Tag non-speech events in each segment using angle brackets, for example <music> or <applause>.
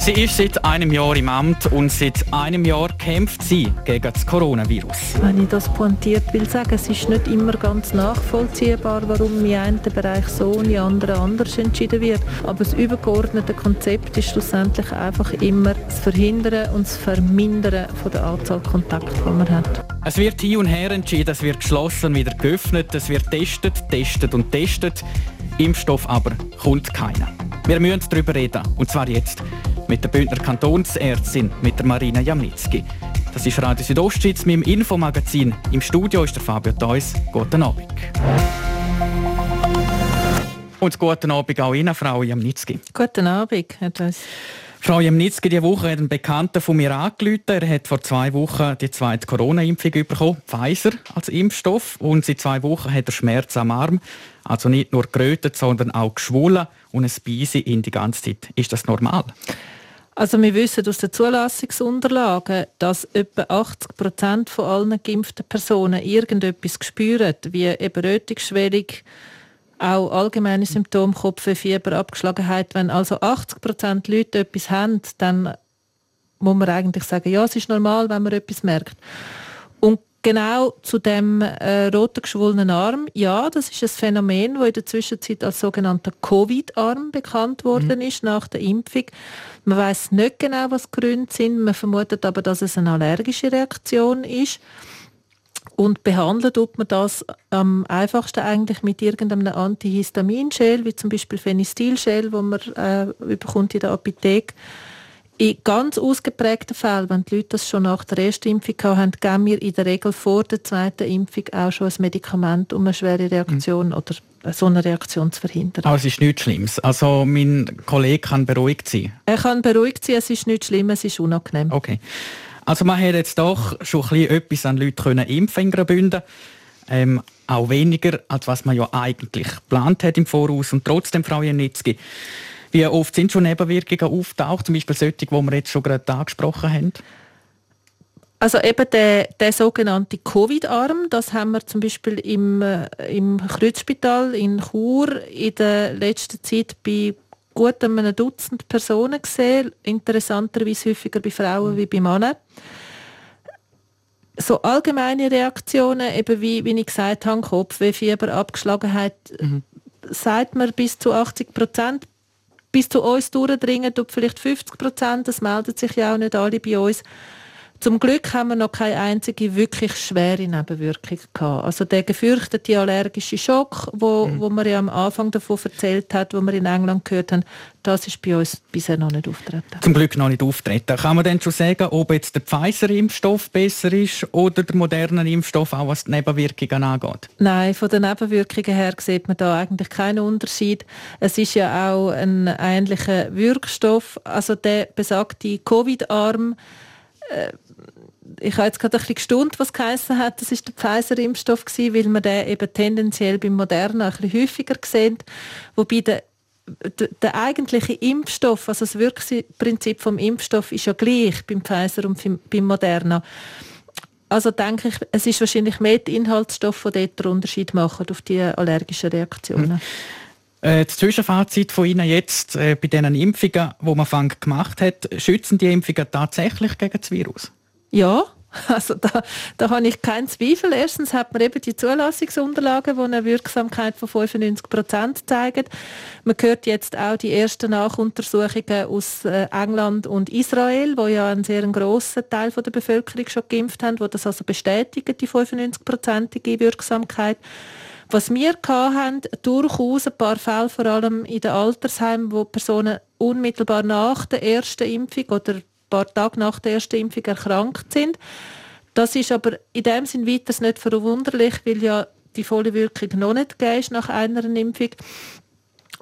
Sie ist seit einem Jahr im Amt und seit einem Jahr kämpft sie gegen das Coronavirus. Wenn ich das pointiert will sagen, es ist nicht immer ganz nachvollziehbar, warum im einen Bereich so und im anderen anders entschieden wird. Aber das übergeordnete Konzept ist schlussendlich einfach immer das Verhindern und das Vermindern von der Anzahl Kontakte, die man hat. Es wird hin und her entschieden, es wird geschlossen wieder geöffnet, es wird testet, testet und testet. Impfstoff aber kommt keiner. Wir müssen darüber reden, und zwar jetzt mit der Bündner Kantonsärztin, mit der Marina Jamnitzki. Das ist Radio Südostschweiz mit dem Infomagazin. Im Studio ist der Fabio Theus. Guten Abend. Und guten Abend auch Ihnen, Frau Jamnitzki. Guten Abend, Herr Theus. Frau Jamnitzki, diese Woche hat ein Bekannter von mir angerufen. Er hat vor zwei Wochen die zweite Corona-Impfung bekommen, Pfizer als Impfstoff. Und seit zwei Wochen hat er Schmerz am Arm. Also nicht nur gerötet, sondern auch geschwollen und ein Beise in die ganze Zeit. Ist das normal? Also wir wissen aus den Zulassungsunterlagen, dass etwa 80 Prozent von allen geimpften Personen irgendetwas spüren, wie eben Rötungsschwellung, auch allgemeine Symptome, Kopf, Fieber, Abgeschlagenheit. Wenn also 80 Prozent Leute etwas haben, dann muss man eigentlich sagen, ja, es ist normal, wenn man etwas merkt. Und Genau zu dem äh, roten geschwollenen Arm. Ja, das ist ein Phänomen, das in der Zwischenzeit als sogenannter Covid-Arm bekannt worden mhm. ist nach der Impfung. Man weiß nicht genau, was die Gründe sind. Man vermutet aber, dass es eine allergische Reaktion ist. Und behandelt tut man das am einfachsten eigentlich mit irgendeinem Antihistaminschel, wie zum Beispiel Phenestilschel, wo man äh, bekommt in der Apotheke in ganz ausgeprägten Fällen, wenn die Leute das schon nach der ersten Impfung haben, geben wir in der Regel vor der zweiten Impfung auch schon ein Medikament, um eine schwere Reaktion mhm. oder so eine Reaktion zu verhindern. Aber es ist nichts Schlimmes. Also mein Kollege kann beruhigt sein? Er kann beruhigt sein, es ist nichts Schlimmes, es ist unangenehm. Okay. Also man hätte jetzt doch schon ein bisschen etwas an Leute können impfen in. Ähm, auch weniger, als was man ja eigentlich geplant hat im Voraus. Und trotzdem, Frau Janitzki, wie oft sind schon Nebenwirkungen auftaucht, zum Beispiel solche, die wir jetzt schon gerade angesprochen haben? Also eben der, der sogenannte Covid-Arm, das haben wir zum Beispiel im, äh, im Kreuzspital in Chur in der letzten Zeit bei gut einem Dutzend Personen gesehen, interessanterweise häufiger bei Frauen wie bei Männern. So allgemeine Reaktionen, eben wie, wie ich gesagt habe, Kopfweh, Fieber, Abgeschlagenheit, mhm. sagt man bis zu 80 Prozent bis zu uns durchdringen, tut vielleicht 50 Prozent, das melden sich ja auch nicht alle bei uns. Zum Glück haben wir noch keine einzige wirklich schwere Nebenwirkung gehabt. Also der gefürchtete allergische Schock, wo, mhm. wo man ja am Anfang davon erzählt hat, wo wir in England gehört haben, das ist bei uns bisher noch nicht auftreten. Zum Glück noch nicht auftreten. Kann man denn schon sagen, ob jetzt der Pfizer-Impfstoff besser ist oder der moderne Impfstoff, auch was die Nebenwirkungen angeht? Nein, von den Nebenwirkungen her sieht man da eigentlich keinen Unterschied. Es ist ja auch ein ähnlicher Wirkstoff. Also der besagte Covid-Arm äh, ich habe jetzt gerade ein bisschen gestaunt, was geheißen hat, das ist der Pfizer-Impfstoff gewesen, weil man den eben tendenziell beim Moderna ein bisschen häufiger sehen, wobei der der, der eigentliche Impfstoff, also das Wirkprinzip vom Impfstoff ist ja gleich beim Pfizer und beim Moderna. Also denke ich, es ist wahrscheinlich mehr die Inhaltsstoffe, die dort den Unterschied machen auf die allergischen Reaktionen. Hm. Äh, das Zwischenfazit von Ihnen jetzt äh, bei diesen Impfungen, die man gemacht hat, schützen die Impfungen tatsächlich gegen das Virus? Ja, <laughs> also da, da habe ich keinen Zweifel. Erstens hat man eben die Zulassungsunterlagen, die eine Wirksamkeit von 95 Prozent zeigen. Man hört jetzt auch die ersten Nachuntersuchungen aus äh, England und Israel, wo ja einen sehr grossen Teil der Bevölkerung schon geimpft haben, wo das also bestätigen, die 95-prozentige Wirksamkeit. Was wir hatten, durchaus ein paar Fälle, vor allem in den Altersheimen, wo Personen unmittelbar nach der ersten Impfung oder paar Tage nach der ersten Impfung erkrankt sind. Das ist aber in dem Sinn weiter nicht verwunderlich, weil ja die volle Wirkung noch nicht gegeben ist nach einer Impfung.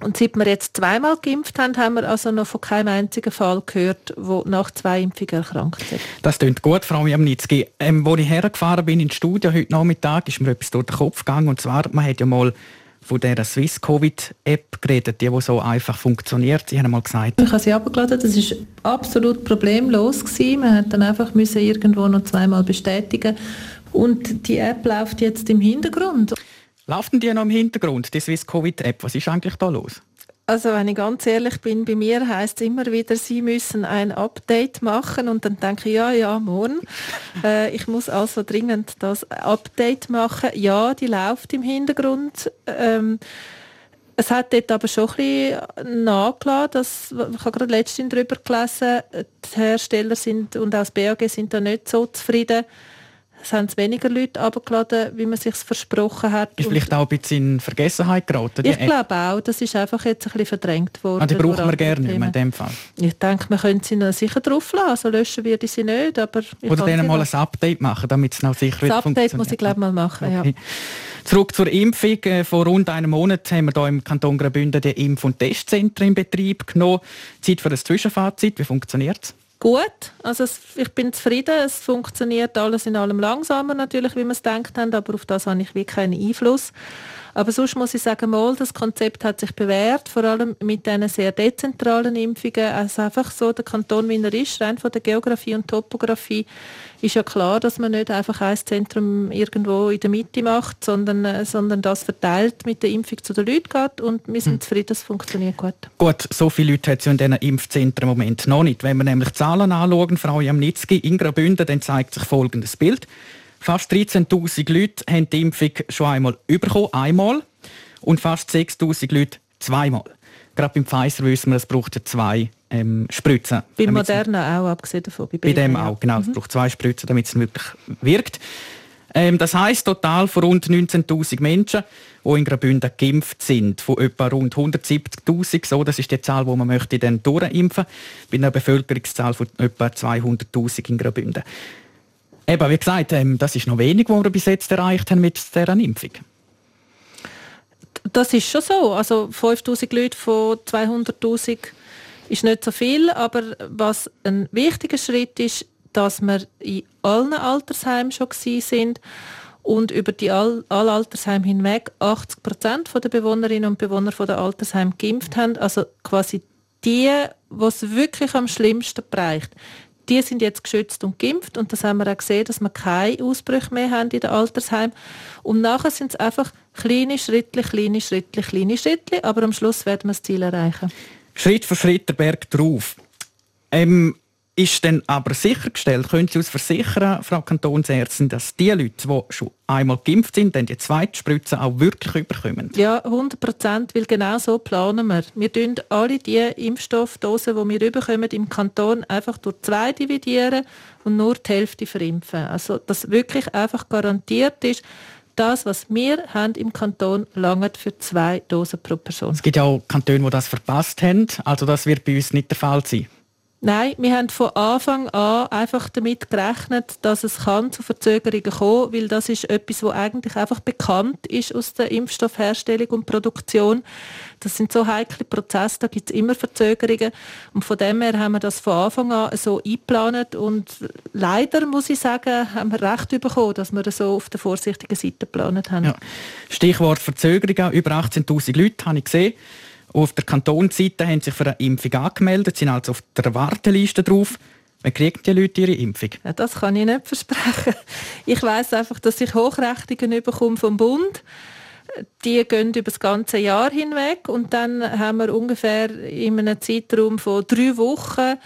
Und seit wir jetzt zweimal geimpft haben, haben wir also noch von keinem einzigen Fall gehört, wo nach zwei Impfungen erkrankt sind. Das klingt gut, Frau Jamnitzki. Ähm, als ich hergefahren bin ins Studio heute Nachmittag, ist mir etwas durch den Kopf gegangen. Und zwar, man hat ja mal von dieser Swiss Covid App geredet, die, die so einfach funktioniert. Sie haben mal gesagt. Ich habe sie abgeladen, das ist absolut problemlos gewesen. Man hat dann einfach müssen irgendwo noch zweimal bestätigen und die App läuft jetzt im Hintergrund. Laufen die noch im Hintergrund, die Swiss Covid App? Was ist eigentlich da los? Also wenn ich ganz ehrlich bin, bei mir heißt es immer wieder, Sie müssen ein Update machen und dann denke ich, ja, ja, morgen. <laughs> äh, ich muss also dringend das Update machen. Ja, die läuft im Hintergrund. Ähm, es hat dort aber schon ein bisschen nachgelassen, dass, ich habe gerade letztens darüber gelesen, die Hersteller sind und auch das BAG sind da nicht so zufrieden es haben weniger Leute abgeladen, wie man sich versprochen hat. Ist vielleicht auch ein bisschen in Vergessenheit geraten? Ich glaube auch, das ist einfach jetzt ein bisschen verdrängt worden. Ah, die brauchen wir gerne nicht in dem Fall? Ich denke, man könnte sie noch sicher drauf lassen, also löschen würde ich sie nicht, aber... Oder denen mal ein Update machen, damit es noch sicher Das Update muss ich glaube mal machen, okay. ja. Zurück zur Impfung. Äh, vor rund einem Monat haben wir hier im Kanton Graubünden die Impf- und Testzentren in Betrieb genommen. Zeit für ein Zwischenfazit. Wie funktioniert es? Gut. Also es, ich bin zufrieden. Es funktioniert alles in allem langsamer natürlich, wie wir es gedacht haben, aber auf das habe ich wirklich keinen Einfluss. Aber sonst muss ich sagen, mal, das Konzept hat sich bewährt, vor allem mit diesen sehr dezentralen Impfungen. Also einfach so, der Kanton, wie er ist, rein von der Geografie und Topografie, ist ja klar, dass man nicht einfach ein Zentrum irgendwo in der Mitte macht, sondern, äh, sondern das verteilt mit der Impfung zu den Leuten geht und wir sind hm. zufrieden, das funktioniert gut. Gut, so viele Leute hat es ja in diesen Impfzentren im Moment noch nicht. Wenn wir nämlich Zahlen anschauen, Frau Jamnitzki, in Graubünden, dann zeigt sich folgendes Bild. Fast 13'000 Leute haben die Impfung schon einmal bekommen, einmal. Und fast 6'000 Leute zweimal. Gerade beim Pfizer wissen wir, es braucht zwei ähm, Spritzen. Bei Moderna auch, abgesehen davon. Bei, bei dem auch, genau. Mhm. Es braucht zwei Spritzen, damit es wirklich wirkt. Ähm, das heisst, total von rund 19'000 Menschen, die in Graubünden geimpft sind, von etwa rund 170'000, so, das ist die Zahl, die man möchte dann durchimpfen, bei einer Bevölkerungszahl von etwa 200'000 in Graubünden. Eben, wie gesagt, ähm, das ist noch wenig, was wir bis jetzt erreicht haben mit dieser Impfung. Das ist schon so. Also 5000 Leute von 200.000 ist nicht so viel, aber was ein wichtiger Schritt ist, dass wir in allen Altersheimen schon sind und über die all, alle Altersheime hinweg 80 Prozent der Bewohnerinnen und Bewohner der Altersheime geimpft haben. Also quasi die, was wirklich am schlimmsten bereicht, die sind jetzt geschützt und geimpft und das haben wir auch gesehen, dass wir keine Ausbrüche mehr haben in den Altersheimen. Und nachher sind es einfach kleine Schritte, kleine Schritte, kleine Schritte, aber am Schluss werden wir das Ziel erreichen. Schritt für Schritt der Berg drauf. Ähm, ist denn aber sichergestellt, können Sie uns versichern, Frau Kantonsärztin, dass die Leute, die schon einmal geimpft sind, dann die zweite Spritze auch wirklich überkommen? Ja, 100 Prozent, weil genau so planen wir. Wir tun alle die Impfstoffdosen, die wir überkommen, im Kanton einfach durch zwei dividieren und nur die Hälfte verimpfen. Also, dass wirklich einfach garantiert ist, das, was wir haben im Kanton, langt für zwei Dosen pro Person. Es gibt ja auch Kantone, die das verpasst haben. Also das wird bei uns nicht der Fall sein. Nein, wir haben von Anfang an einfach damit gerechnet, dass es kann zu Verzögerungen kommen, weil das ist etwas, was eigentlich einfach bekannt ist aus der Impfstoffherstellung und Produktion. Das sind so heikle Prozesse, da gibt es immer Verzögerungen und von dem her haben wir das von Anfang an so eingeplant und leider muss ich sagen, haben wir recht bekommen, dass wir so auf der vorsichtigen Seite geplant haben. Ja. Stichwort Verzögerungen, über 18'000 Leute habe ich gesehen. Auf der Kantonsseite haben sich für eine Impfung angemeldet, sind also auf der Warteliste drauf. Wann kriegen die Leute ihre Impfung? Ja, das kann ich nicht versprechen. Ich weiß einfach, dass ich Hochrechnungen bekomme vom Bund. Die gehen über das ganze Jahr hinweg und dann haben wir ungefähr in einem Zeitraum von drei Wochen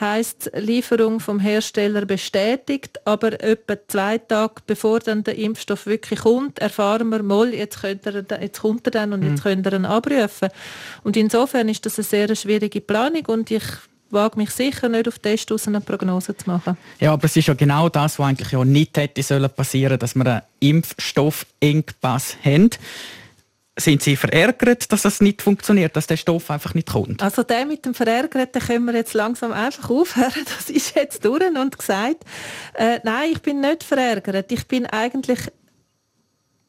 heißt Lieferung vom Hersteller bestätigt, aber etwa zwei Tage bevor dann der Impfstoff wirklich kommt, erfahren wir mal, jetzt, könnt ihr, jetzt kommt er dann und mhm. jetzt könnt ihr ihn abrufen. Und insofern ist das eine sehr schwierige Planung und ich wage mich sicher nicht auf Test aus eine Prognose zu machen. Ja, aber es ist ja genau das, was eigentlich ja nicht hätte sollen passieren, dass wir einen Impfstoffengpass haben sind Sie verärgert, dass das nicht funktioniert, dass der Stoff einfach nicht kommt? Also der mit dem Verärgert, können wir jetzt langsam einfach aufhören. <laughs> Das ist jetzt durch und gesagt. Äh, nein, ich bin nicht verärgert. Ich bin eigentlich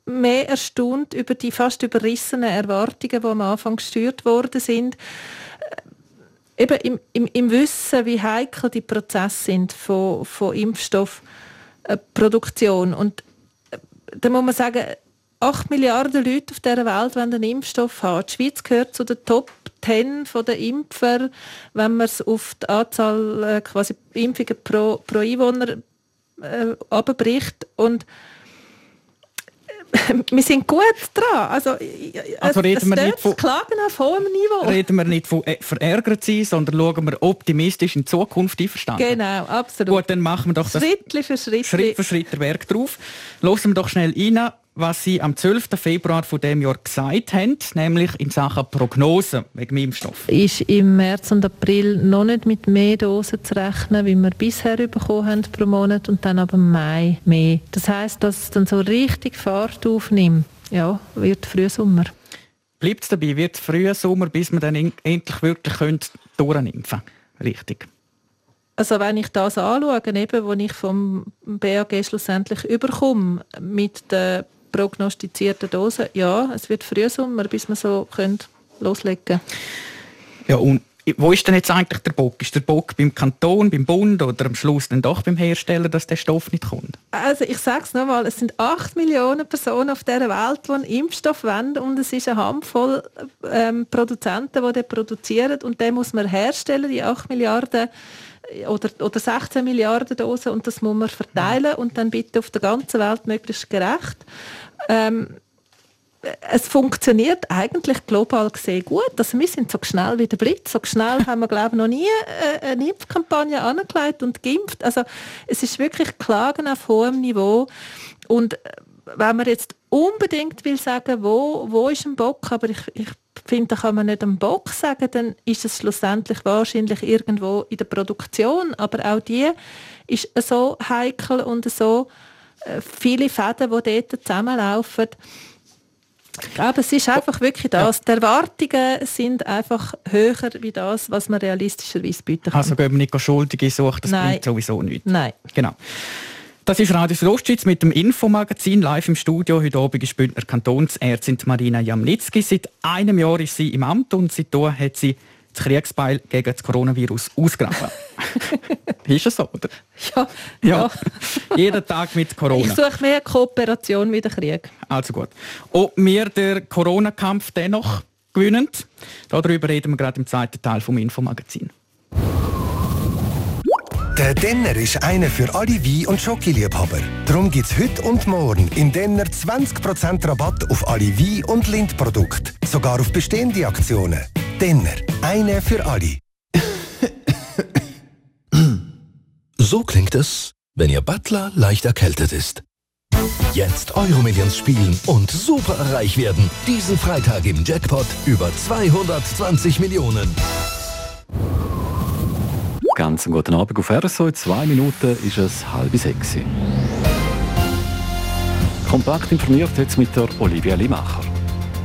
mehr erstaunt über die fast überrissenen Erwartungen, die am Anfang gesteuert worden sind. Äh, eben im, im, im Wissen, wie heikel die Prozesse sind von, von Impfstoffproduktion. Und äh, da muss man sagen, 8 Milliarden Leute auf dieser Welt wollen einen Impfstoff haben. Die Schweiz gehört zu den Top 10 der Impfer, wenn man es auf die Anzahl äh, quasi Impfungen pro, pro Einwohner äh, abbricht. Und <laughs> wir sind gut dran. Also, also es, reden wir nicht von Klagen auf hohem Niveau. Reden wir nicht von äh, verärgert sein, sondern schauen wir optimistisch in die Zukunft einverstanden. Genau, absolut. Gut, dann machen wir doch das Schritt für Schritt. Schritt für Schritt der Werk drauf. Lassen wir doch schnell rein, was Sie am 12. Februar von dem Jahr gesagt haben, nämlich in Sachen Prognose wegen dem Impfstoff. Ist im März und April noch nicht mit mehr Dosen zu rechnen, wie wir bisher bekommen haben pro Monat und dann aber im Mai mehr. Das heißt, dass es dann so richtig Fahrt aufnimmt. Ja, wird Frühsommer. Bleibt es dabei, wird Frühsommer, bis wir dann endlich wirklich durchimpfen können. Richtig. Also wenn ich das anschaue, eben, wo ich vom BAG schlussendlich überkomme mit der prognostizierten Dosen, ja, es wird Frühsommer, bis wir so können loslegen können. Ja, und wo ist denn jetzt eigentlich der Bock? Ist der Bock beim Kanton, beim Bund oder am Schluss dann doch beim Hersteller, dass der Stoff nicht kommt? Also ich sage es nochmal, es sind 8 Millionen Personen auf dieser Welt, die einen Impfstoff wollen und es ist eine Handvoll ähm, Produzenten, die den produzieren und den muss man herstellen, die 8 Milliarden oder, oder 16 Milliarden Dosen und das muss man verteilen und dann bitte auf der ganzen Welt möglichst gerecht. Ähm, es funktioniert eigentlich global gesehen gut. Also wir sind so schnell wie der Blitz. So schnell haben wir, glaube ich, noch nie äh, eine Impfkampagne angelegt und geimpft. Also es ist wirklich Klagen auf hohem Niveau. Und äh, wenn man jetzt unbedingt will sagen, wo, wo ist ein Bock, aber ich, ich finde, da kann man nicht am Bock sagen, dann ist es schlussendlich wahrscheinlich irgendwo in der Produktion, aber auch die ist so heikel und so viele Fäden, die dort zusammenlaufen. Ich glaube, es ist einfach wirklich das. Die Erwartungen sind einfach höher wie das, was man realistischerweise bieten kann. Also gehen wir nicht Schuldige suchen, das Nein. bringt sowieso nichts. Nein. Genau. Das ist Radio Südostschweiz mit dem Infomagazin live im Studio. Heute Abend ist Bündner Kantonsärztin Marina Jamnitzki. Seit einem Jahr ist sie im Amt und seitdem hat sie das Kriegsbeil gegen das Coronavirus ausgraben. <laughs> ist es so, oder? Ja. ja. <laughs> Jeden Tag mit Corona. Ich suche mehr Kooperation mit dem Krieg. Also gut. Ob wir den Corona-Kampf dennoch gewinnen, darüber reden wir gerade im zweiten Teil vom Infomagazin. Der Denner ist einer für alle Wein- und Schokoliebhaber. Darum gibt es heute und morgen im Denner 20% Rabatt auf alle Wein- und Lindprodukte. Sogar auf bestehende Aktionen. Denner, eine für alle. So klingt es, wenn Ihr Butler leicht erkältet ist. Jetzt Euromillions spielen und super reich werden. Diesen Freitag im Jackpot über 220 Millionen. Ganz einen guten Abend auf RSO. In zwei Minuten ist es halb sechs. Kompakt informiert jetzt mit der Olivia Limacher.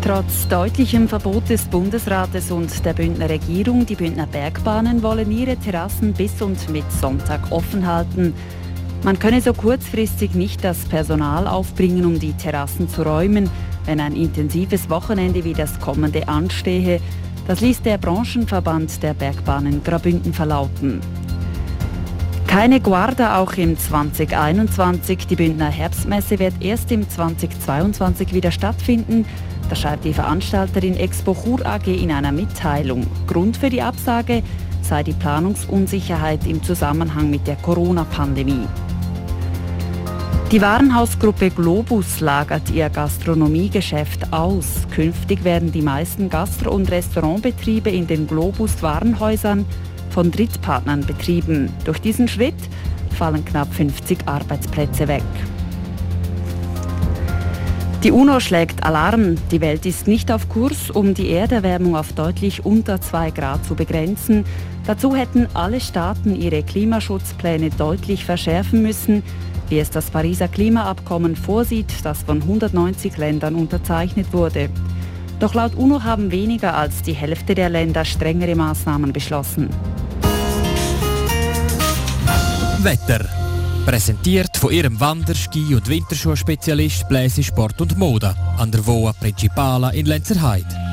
Trotz deutlichem Verbot des Bundesrates und der Bündner Regierung, die Bündner Bergbahnen wollen ihre Terrassen bis und mit Sonntag offen halten. Man könne so kurzfristig nicht das Personal aufbringen, um die Terrassen zu räumen, wenn ein intensives Wochenende wie das kommende anstehe. Das ließ der Branchenverband der Bergbahnen Grabünden verlauten. Keine Guarda auch im 2021. Die Bündner Herbstmesse wird erst im 2022 wieder stattfinden. Das schreibt die Veranstalterin Expo Chur AG in einer Mitteilung. Grund für die Absage sei die Planungsunsicherheit im Zusammenhang mit der Corona-Pandemie. Die Warenhausgruppe Globus lagert ihr Gastronomiegeschäft aus. Künftig werden die meisten Gastro- und Restaurantbetriebe in den Globus Warenhäusern von Drittpartnern betrieben. Durch diesen Schritt fallen knapp 50 Arbeitsplätze weg. Die UNO schlägt Alarm. Die Welt ist nicht auf Kurs, um die Erderwärmung auf deutlich unter 2 Grad zu begrenzen. Dazu hätten alle Staaten ihre Klimaschutzpläne deutlich verschärfen müssen wie es das Pariser Klimaabkommen vorsieht, das von 190 Ländern unterzeichnet wurde. Doch laut UNO haben weniger als die Hälfte der Länder strengere Maßnahmen beschlossen. Wetter. Präsentiert von ihrem Wander-, Ski- und Winterschuhspezialist Bläse Sport und Mode an der Voa Principala in Lenzerheide.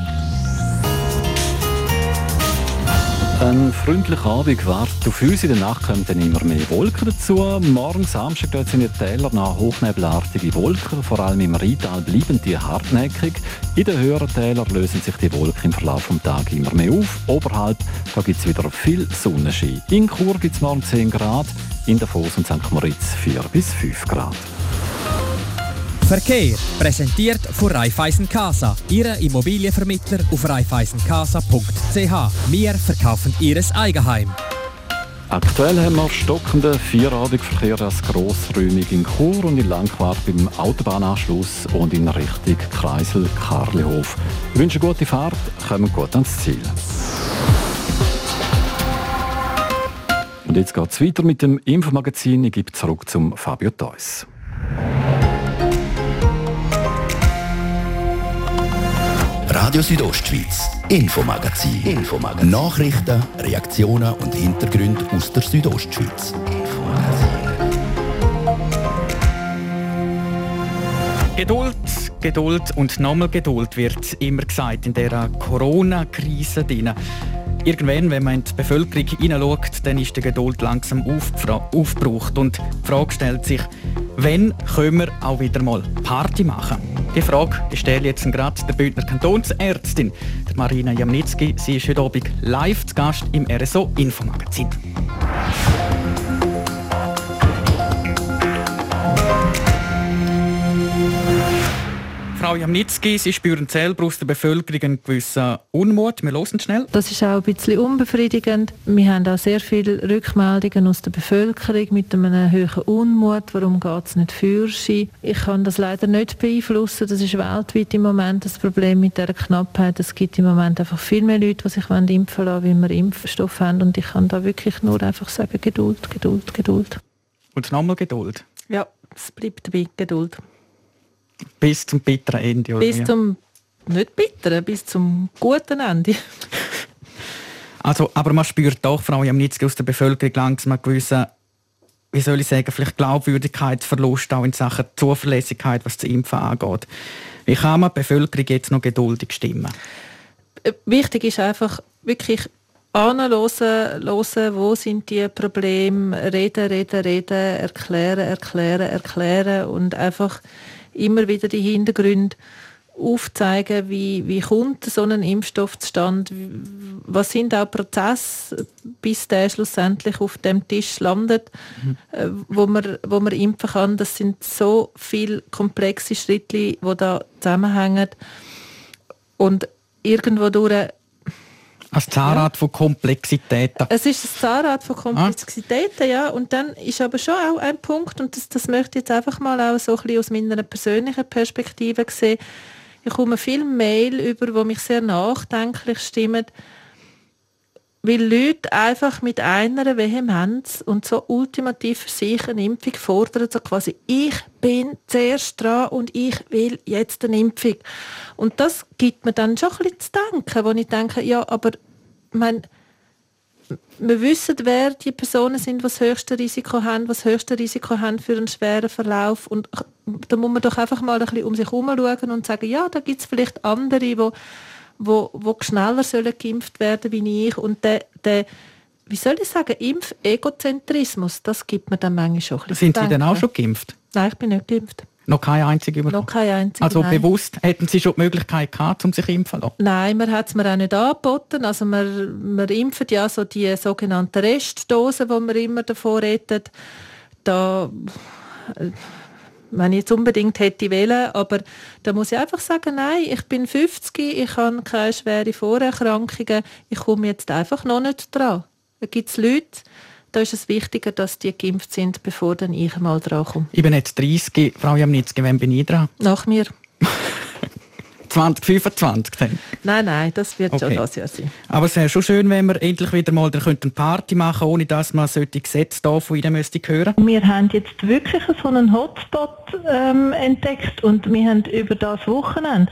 Ein freundlicher Abend wartet auf uns. In der Nacht kommen dann immer mehr Wolken dazu. Morgen Samstag dort sind die Täler nach hochnebelartige Wolken. Vor allem im Rheintal bleiben die hartnäckig. In den höheren Tälern lösen sich die Wolken im Verlauf des Tages immer mehr auf. Oberhalb gibt es wieder viel Sonnenschein. In Chur gibt es morgen 10 Grad, in Davos und St. Moritz 4 bis 5 Grad. Verkehr präsentiert von Raiffeisen Casa, Ihre Immobilienvermittler auf raiffeisencasa.ch. Wir verkaufen Ihres Eigenheim. Aktuell haben wir stockenden Vierabendverkehr als grossräumig in Chur und in Langquart beim Autobahnanschluss und in Richtung Kreisel Karlehof. Ich wünsche gute Fahrt, kommen gut ans Ziel. Und jetzt geht es weiter mit dem Infomagazin. Ich gebe zurück zum Fabio Theus. Radio Südostschweiz, Infomagazin. Infomagazin. Nachrichten, Reaktionen und Hintergründe aus der Südostschweiz. Geduld, Geduld und nochmal Geduld wird immer gesagt in dieser Corona-Krise. Irgendwann, wenn man in die Bevölkerung hineinschaut, dann ist die Geduld langsam aufgebraucht. Und die Frage stellt sich, wann können wir auch wieder mal Party machen? Die Frage stelle jetzt gerade der Bündner Kantonsärztin, Marina Jamnitzki. Sie ist heute Abend live zu Gast im RSO Infomagazin. Frau Jamnitzki, Sie spüren selber aus der Bevölkerung einen gewissen Unmut. Wir hören schnell. Das ist auch ein bisschen unbefriedigend. Wir haben auch sehr viele Rückmeldungen aus der Bevölkerung mit einem hohen Unmut. Warum geht es nicht für Sie? Ich kann das leider nicht beeinflussen. Das ist weltweit im Moment das Problem mit der Knappheit. Es gibt im Moment einfach viel mehr Leute, die sich impfen lassen, wie wir Impfstoff haben. Und ich kann da wirklich nur einfach sagen, Geduld, Geduld, Geduld. Und nochmal Geduld? Ja, es bleibt dabei, Geduld. Bis zum bitteren Ende? Oder bis zum, nicht bitteren, bis zum guten Ende. <laughs> also, aber man spürt doch, Frau Jamnitzki, aus der Bevölkerung langsam einen gewissen, wie soll ich sagen, vielleicht Glaubwürdigkeitsverlust auch in Sachen Zuverlässigkeit, was das Impfen angeht. Wie kann man die Bevölkerung jetzt noch geduldig stimmen? Äh, wichtig ist einfach wirklich anhören, hören, wo sind die Probleme, reden, reden, reden, erklären, erklären, erklären und einfach immer wieder die Hintergründe aufzeigen, wie, wie kommt so ein Impfstoff zustande, was sind auch Prozesse, bis der schlussendlich auf dem Tisch landet, mhm. Wo, man, wo man impfen kann. Das sind so viele komplexe Schritte, die da zusammenhängen. Und irgendwo durch ein Zahnrad ja. von Komplexitäten. Es ist ein Zahnrad von Komplexitäten, ah. ja. Und dann ist aber schon auch ein Punkt, und das, das möchte ich jetzt einfach mal auch so ein bisschen aus meiner persönlichen Perspektive sehen. Ich komme viel Mail über, wo mich sehr nachdenklich stimmen, weil Leute einfach mit einer Vehemenz und so ultimativ für sich eine Impfung fordern, so quasi, ich bin zuerst dran und ich will jetzt eine Impfung. Und das gibt mir dann schon ein bisschen zu denken, wo ich denke, ja, aber mein, wir wissen, wer die Personen sind, die das höchste Risiko haben, was das höchste Risiko haben für einen schweren Verlauf. Und da muss man doch einfach mal ein bisschen um sich herum schauen und sagen, ja, da gibt es vielleicht andere, die wo, wo schneller sollen geimpft werden wie ich. Und der, der wie soll ich sagen, Impf-Egozentrismus, das gibt mir dann manchmal schon ein bisschen Sind Sie denn auch schon geimpft? Nein, ich bin nicht geimpft. Noch keine einzige Noch keine einzige, Also nein. bewusst, hätten Sie schon die Möglichkeit gehabt, um sich impfen zu lassen? Nein, man hat es mir auch nicht angeboten. Also man, man impft ja so die sogenannten Restdosen, die man immer davor redet. Da, äh, wenn ich jetzt unbedingt hätte wählen, aber da muss ich einfach sagen, nein, ich bin 50, ich habe keine schweren Vorerkrankungen, ich komme jetzt einfach noch nicht dran. Da gibt es Leute, da ist es wichtiger, dass die geimpft sind, bevor dann ich mal dran komme. Ich bin jetzt 30, Frau Jamnitzki, wann bin ich dran? Nach mir. <laughs> 2025 dann? Nein, nein, das wird okay. schon das Jahr sein. Aber es wäre schon schön, wenn wir endlich wieder mal eine Party machen könnten, ohne dass man solche Gesetze da von Ihnen müsste hören Wir haben jetzt wirklich so einen Hotspot ähm, entdeckt und wir haben über das Wochenende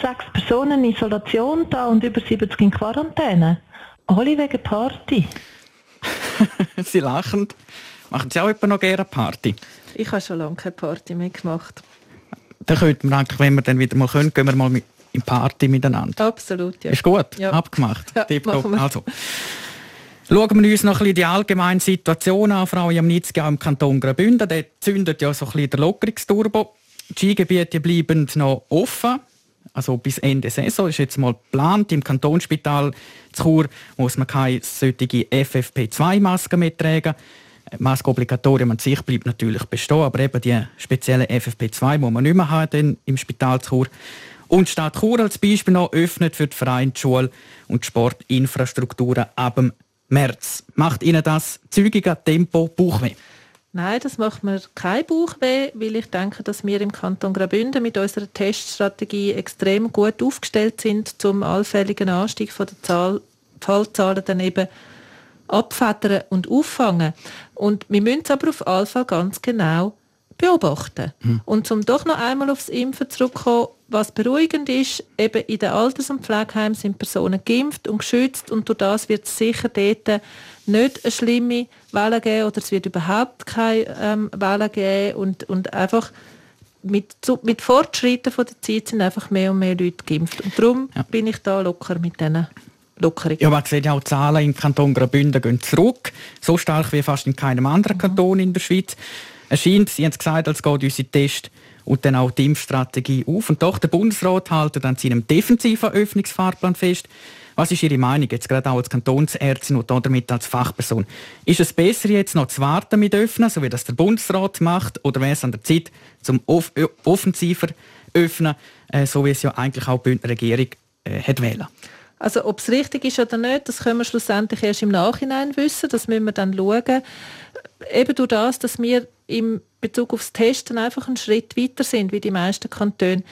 sechs Personen in Isolation da und über 70 in Quarantäne. Alle wegen Party. <laughs> Sie lachen. Machen Sie auch etwa noch gerne Party? Ich habe schon lange keine Party mehr gemacht. Dann könnten wir eigentlich, wenn wir dann wieder mal können, gehen wir mal mit, in Party miteinander. Absolut, ja. Ist gut, ja. abgemacht. Ja. Also. Schauen wir uns noch ein bisschen die allgemeine Situation an, Frau Jamnitzki, auch im Kanton Graubünden. Der zündet ja so ein bisschen der Lockerungsturbo. Die Skigebiete bleiben noch offen. Also bis Ende Saison ist jetzt mal geplant. Im Kantonsspital Chur muss man keine solche FFP2-Maske mehr tragen. Maskobligatorium an sich bleibt natürlich bestehen, aber eben die speziellen FFP2 muss man nicht mehr haben im Spital Chur. Und Stadt Chur als Beispiel noch öffnet für die Vereine, die Schule und die Sportinfrastrukturen ab dem März. Macht Ihnen das zügiger Tempo Bauchweh? Nein, das macht mir kein Bauchweh, weil ich denke, dass wir im Kanton Graubünden mit unserer Teststrategie extrem gut aufgestellt sind, zum allfälligen Anstieg von der Zahl, Fallzahlen dann eben abfedern und auffangen. Und wir müssen es aber auf jeden Fall ganz genau beobachten. Mhm. Und um doch noch einmal aufs Impfen zurückzukommen, was beruhigend ist, eben in den Alters- und Pflegeheimen sind Personen geimpft und geschützt und durch das wird es sicher dort nicht eine schlimme Welle geben oder es wird überhaupt keine ähm, Welle geben und, und einfach mit, mit Fortschritten von der Zeit sind einfach mehr und mehr Leute geimpft. Und darum ja. bin ich da locker mit diesen Lockerungen. Ja, man sieht ja auch, die Zahlen im Kanton Graubünden gehen zurück. So stark wie fast in keinem anderen mhm. Kanton in der Schweiz. Es scheint, Sie haben es gesagt, als geht unsere Test und dann auch die Impfstrategie auf. Und doch, der Bundesrat hält an seinem defensiven Öffnungsfahrplan fest. Was ist Ihre Meinung, jetzt gerade auch als Kantonsärztin und damit als Fachperson? Ist es besser, jetzt noch zu warten mit Öffnen, so wie das der Bundesrat macht, oder wäre es an der Zeit, zum off offensiver öffnen, äh, so wie es ja eigentlich auch die Bündner Regierung äh, hat wählen? Also ob es richtig ist oder nicht, das können wir schlussendlich erst im Nachhinein wissen. Das müssen wir dann schauen. Eben durch das, dass wir im Bezug aufs Testen einfach einen Schritt weiter sind, wie die meisten Kantone.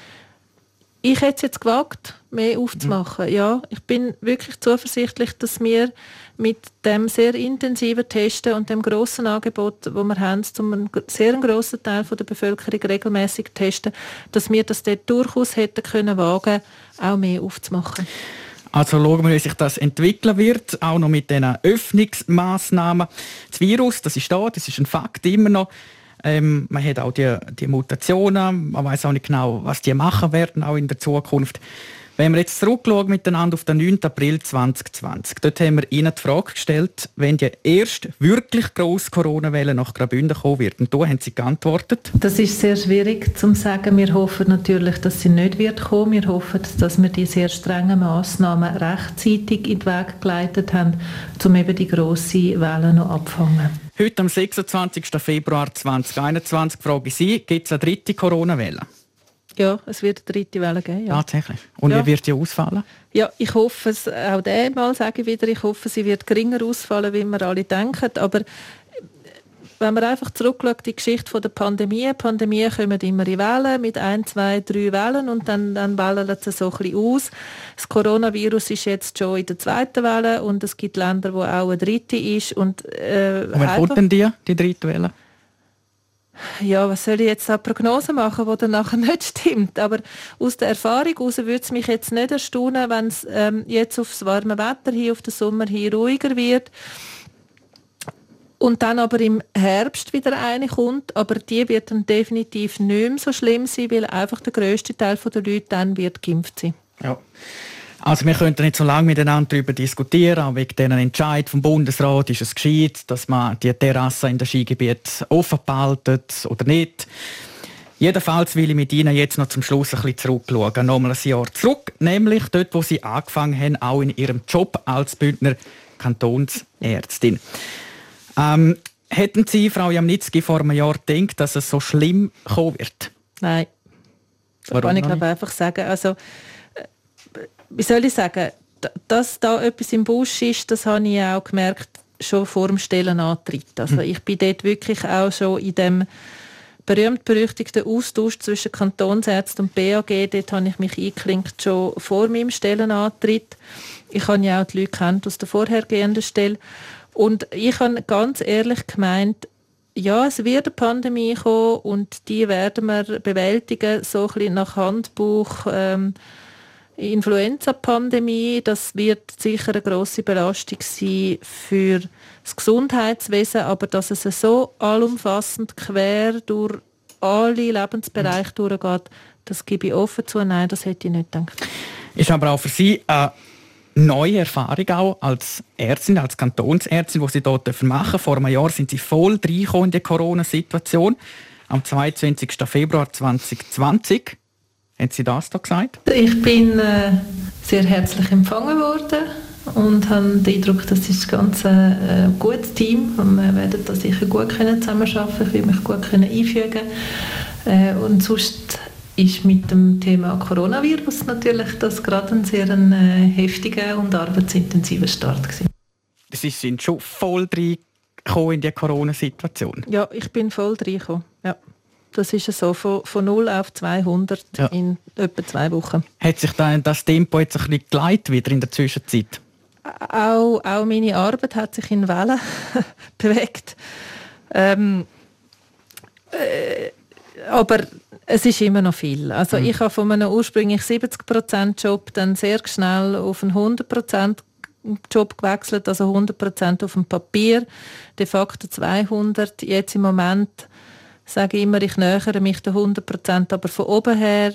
Ich hätte es jetzt gewagt, mehr aufzumachen. Mhm. Ja, ich bin wirklich zuversichtlich, dass wir mit dem sehr intensiven Testen und dem großen Angebot, wo wir haben, um einen sehr grossen Teil der Bevölkerung regelmäßig testen, dass wir das dort durchaus hätten können wagen, auch mehr aufzumachen. Also schauen wir, wie sich das entwickeln wird, auch noch mit diesen Öffnungsmaßnahmen. Das Virus, das ist da, das ist ein Fakt immer noch. Ähm, man hat auch die, die Mutationen, man weiß auch nicht genau, was die machen werden, auch in der Zukunft. Wenn wir jetzt zurückschauen miteinander auf den 9. April 2020, dort haben wir Ihnen die Frage gestellt, wenn die erste wirklich grosse Corona-Welle nach Graubünden kommen wird. Und da haben Sie geantwortet. Das ist sehr schwierig zu sagen. Wir hoffen natürlich, dass sie nicht wird kommen. Wir hoffen, dass wir die sehr strengen Massnahmen rechtzeitig in den Weg geleitet haben, um eben die grosse Welle noch abfangen. Heute am 26. Februar 2021 frage ich Sie, gibt es eine dritte Corona-Welle? Ja, es wird eine dritte Welle geben. Ja. Tatsächlich. Und ja. wie wird die ausfallen? Ja, ich hoffe es, auch diesmal sage ich wieder, ich hoffe, sie wird geringer ausfallen, wie wir alle denken. Aber wenn man einfach zurückschaut, die Geschichte der Pandemie, Pandemie kommen immer in Wellen, mit ein, zwei, drei Wellen und dann, dann wellen sie so ein bisschen aus. Das Coronavirus ist jetzt schon in der zweiten Welle und es gibt Länder, wo auch eine dritte ist. Und, äh, und wann kommt denn die, die dritte Welle? ja, was soll ich jetzt da Prognose machen, die dann nachher nicht stimmt. Aber aus der Erfahrung heraus würde es mich jetzt nicht erstaunen, wenn es ähm, jetzt aufs warme Wetter hier, auf den Sommer hier ruhiger wird. Und dann aber im Herbst wieder eine kommt, aber die wird dann definitiv nicht mehr so schlimm sein, weil einfach der grösste Teil der Leute dann wird geimpft sein. Ja. Also wir könnten nicht so lange miteinander darüber diskutieren, auch wegen diesen Entscheid vom Bundesrat, ist es gescheit, dass man die Terrasse in den Skigebiet offen behaltet oder nicht. Jedenfalls will ich mit Ihnen jetzt noch zum Schluss ein bisschen zurückschauen, nochmal ein Jahr zurück, nämlich dort, wo Sie angefangen haben, auch in Ihrem Job als Bündner Kantonsärztin. Ähm, hätten Sie, Frau Jamnitzki, vor einem Jahr gedacht, dass es so schlimm kommen wird? Nein. Das Warum kann ich glaube einfach sagen. Also, wie soll ich sagen, dass da etwas im Busch ist, das habe ich auch gemerkt, schon vor dem Stellenantritt. Also hm. ich bin dort wirklich auch schon in dem berühmt-berüchtigten Austausch zwischen Kantonsärzten und BAG, dort habe ich mich eingeklinkt schon vor meinem Stellenantritt. Ich habe ja auch die Leute kennt aus der vorhergehenden Stelle. Und ich habe ganz ehrlich gemeint, ja, es wird eine Pandemie kommen und die werden wir bewältigen, so ein bisschen nach Handbuch. Ähm, Influenza-Pandemie, das wird sicher eine große Belastung sein für das Gesundheitswesen, aber dass es so allumfassend quer durch alle Lebensbereiche mhm. durchgeht, das gebe ich offen zu. Nein, das hätte ich nicht gedacht. Ist aber auch für Sie eine neue Erfahrung auch als Ärztin, als Kantonsärztin, die Sie dort machen Vor einem Jahr sind Sie voll reingekommen in die Corona-Situation. Am 22. Februar 2020. Haben Sie das da gesagt? Ich bin äh, sehr herzlich empfangen worden und habe den Eindruck, das ist ein ganz äh, gutes Team und wir werden da sicher gut können zusammenarbeiten Ich will mich gut können einfügen äh, und sonst ist mit dem Thema Coronavirus natürlich das gerade ein sehr ein, äh, heftiger und arbeitsintensiver Start gewesen. Sie sind schon voll reingekommen in die Corona-Situation? Ja, ich bin voll reingekommen, ja. Das ist so von, von 0 auf 200 ja. in etwa zwei Wochen. Hat sich dann das Tempo jetzt ein bisschen geleitet wieder in der Zwischenzeit? Auch, auch meine Arbeit hat sich in Wellen <laughs> bewegt. Ähm, äh, aber es ist immer noch viel. Also mhm. ich habe von einem ursprünglich 70% Job dann sehr schnell auf einen 100% Job gewechselt, also 100% auf dem Papier, de facto 200. Jetzt im Moment sage ich immer, ich nähere mich den 100%, aber von oben her,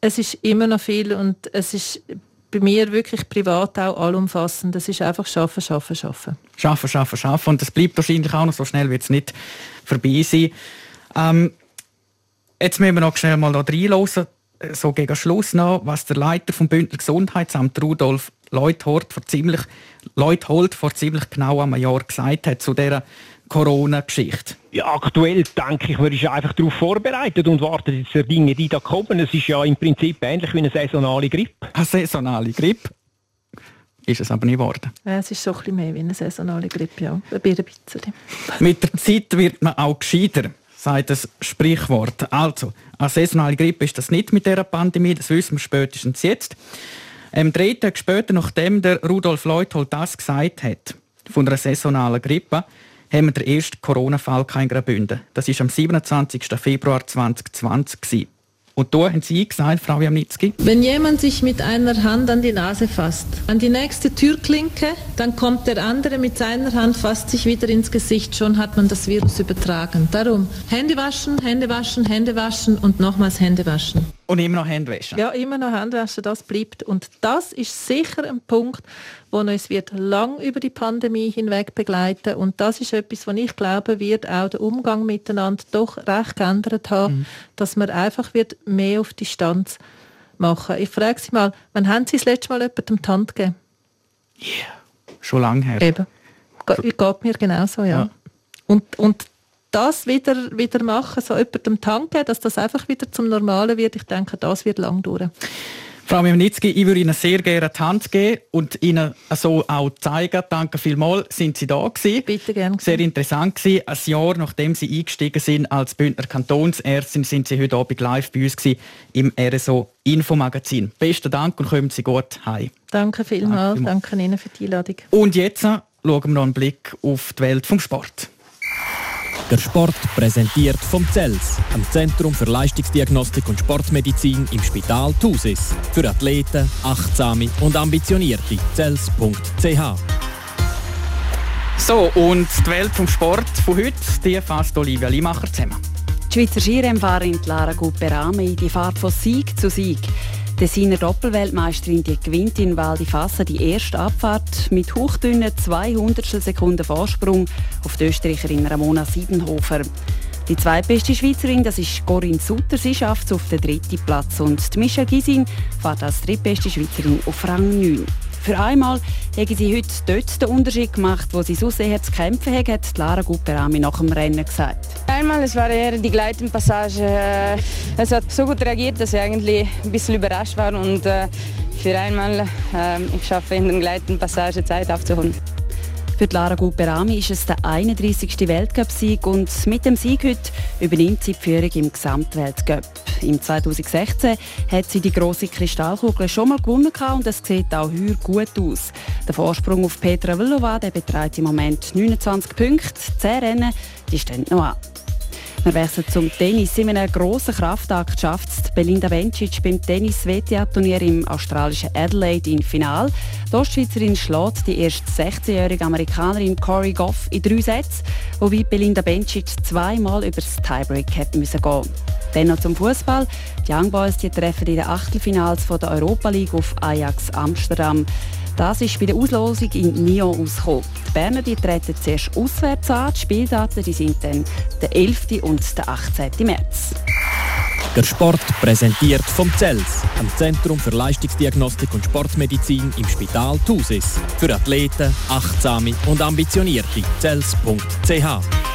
es ist immer noch viel und es ist bei mir wirklich privat auch allumfassend. Das ist einfach schaffen, schaffen, schaffen. Schaffen, schaffen, schaffen. Und das bleibt wahrscheinlich auch noch so schnell, wird es nicht vorbei sein. Ähm, Jetzt müssen wir noch schnell mal reinhören, so gegen Schluss noch, was der Leiter vom Bündner Gesundheitsamt, Rudolf Leuthold, vor ziemlich, Leuthold vor ziemlich genau einem Jahr gesagt hat zu dieser Corona-Geschichte. Ja, aktuell denke ich, man ist einfach darauf vorbereitet und wartet jetzt die Dinge, die da kommen. Es ist ja im Prinzip ähnlich wie eine saisonale Grippe. Eine saisonale Grippe? Ist es aber nicht geworden. Ja, es ist so ein bisschen mehr wie eine saisonale Grippe, ja. Ein bisschen. Mit der Zeit wird man auch gescheiter sagt das Sprichwort. Also, eine saisonale Grippe ist das nicht mit dieser Pandemie, das wissen wir spätestens jetzt. Ähm, drei Tage später, nachdem der Rudolf Leuthold das gesagt hat, von einer saisonalen Grippe, haben wir den ersten Corona-Fall in Graubünden. Das war am 27. Februar 2020. Und da haben Sie gesagt, Frau Jamnitzki? Wenn jemand sich mit einer Hand an die Nase fasst, an die nächste Türklinke, dann kommt der andere mit seiner Hand, fasst sich wieder ins Gesicht, schon hat man das Virus übertragen. Darum Hände waschen, Hände waschen, Hände waschen und nochmals Hände waschen. Und immer noch Hände waschen? Ja, immer noch Hände waschen, das bleibt. Und das ist sicher ein Punkt, wo uns wird lang über die Pandemie hinweg begleiten und das ist etwas, was ich glaube, wird auch der Umgang miteinander doch recht geändert haben, mhm. dass man einfach wird mehr auf Distanz machen. Ich frage Sie mal, wann haben Sie das letzte Mal jemandem die Hand gegeben? Ja, yeah. schon lange her. Eben. Ge geht mir genauso, ja. ja. Und, und das wieder, wieder machen, so jemandem geben, dass das einfach wieder zum Normalen wird, ich denke, das wird lang dauern. Frau Mimnitzki, ich würde Ihnen sehr gerne die Hand geben und Ihnen so auch zeigen. Danke vielmals, sind Sie da gewesen. Bitte gerne. Sehr interessant gewesen. Ein Jahr nachdem Sie eingestiegen sind als Bündner Kantonsärztin, sind Sie heute Abend live bei uns gewesen, im RSO Infomagazin. Besten Dank und kommen Sie gut heim. Danke vielmals. Danke, Danke Ihnen für die Einladung. Und jetzt schauen wir noch einen Blick auf die Welt vom Sport. Der Sport präsentiert vom CELS, am Zentrum für Leistungsdiagnostik und Sportmedizin im Spital Thusis. Für Athleten, Achtsame und Ambitionierte. CELS.ch So, und die Welt vom Sport von heute, die fasst Olivia Limacher zusammen. Die Schweizer Skirennfahrerin Lara Guperami, die fahrt von Sieg zu Sieg. Designer Doppelweltmeisterin die gewinnt in Val di Fassa die erste Abfahrt mit hochdünnen 200 Sekunden Vorsprung auf die Österreicherin Ramona Siebenhofer. Die zweitbeste Schweizerin, das ist Corinne Sutter, sie schafft es auf den dritten Platz und die Michelle Gisin fährt als drittbeste Schweizerin auf Rang 9. Für einmal haben sie heute dort den Unterschied gemacht, wo sie so sehr zu kämpfen haben, hat Lara Guperami nach dem Rennen gesagt. Einmal, es war eher die Gleitenpassage. Äh, es hat so gut reagiert, dass ich eigentlich ein bisschen überrascht war und äh, für einmal äh, ich schaffe in der Gleitenpassage Zeit aufzuholen. Für Lara Guperami ist es der 31. Weltcup-Sieg und mit dem Sieg heute übernimmt sie die Führung im Gesamtweltcup. Im 2016 hat sie die große Kristallkugel schon mal gewonnen und es sieht auch heute gut aus. Der Vorsprung auf Petra Vlhova beträgt im Moment 29 Punkte. Zehn Rennen die stehen noch an. Wir wechseln zum Tennis. In einem grossen Kraftakt schafft es Belinda Bencic beim Tennis-WTA-Turnier im australischen Adelaide im Final. Die Ostschweizerin schlägt die erst 16-jährige Amerikanerin Corey Goff in drei Sätzen, wobei Belinda Bencic zweimal über das Tiebreak hätte müssen gehen. Dann noch zum Fußball. Die Young Boys die treffen in den Achtelfinals von der Europa League auf Ajax Amsterdam. Das ist bei der Auslosung in Nyon ausgekommen. Die Berner die treten zuerst auswärts an. Die Spieldaten die sind dann der 11. und der 18. März. Der Sport präsentiert vom CELS, am Zentrum für Leistungsdiagnostik und Sportmedizin im Spital Thusis. Für Athleten, Achtsame und Ambitionierte. CELS.ch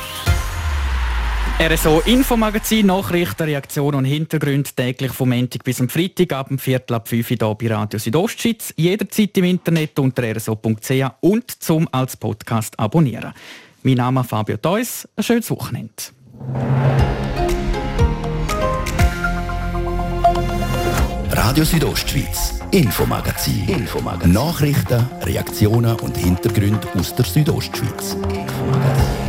RSO Infomagazin, Nachrichten, Reaktionen und Hintergründe täglich vom Montag bis am Freitag ab dem Viertel ab 5 Uhr hier bei Radio Südostschweiz. Jederzeit im Internet unter rso.ch und zum als Podcast abonnieren. Mein Name ist Fabio Theus. Ein schönes Wochenende. Radio Südostschweiz, Infomagazin. Infomagazin. Nachrichten, Reaktionen und Hintergründe aus der Südostschweiz. Infomagazin.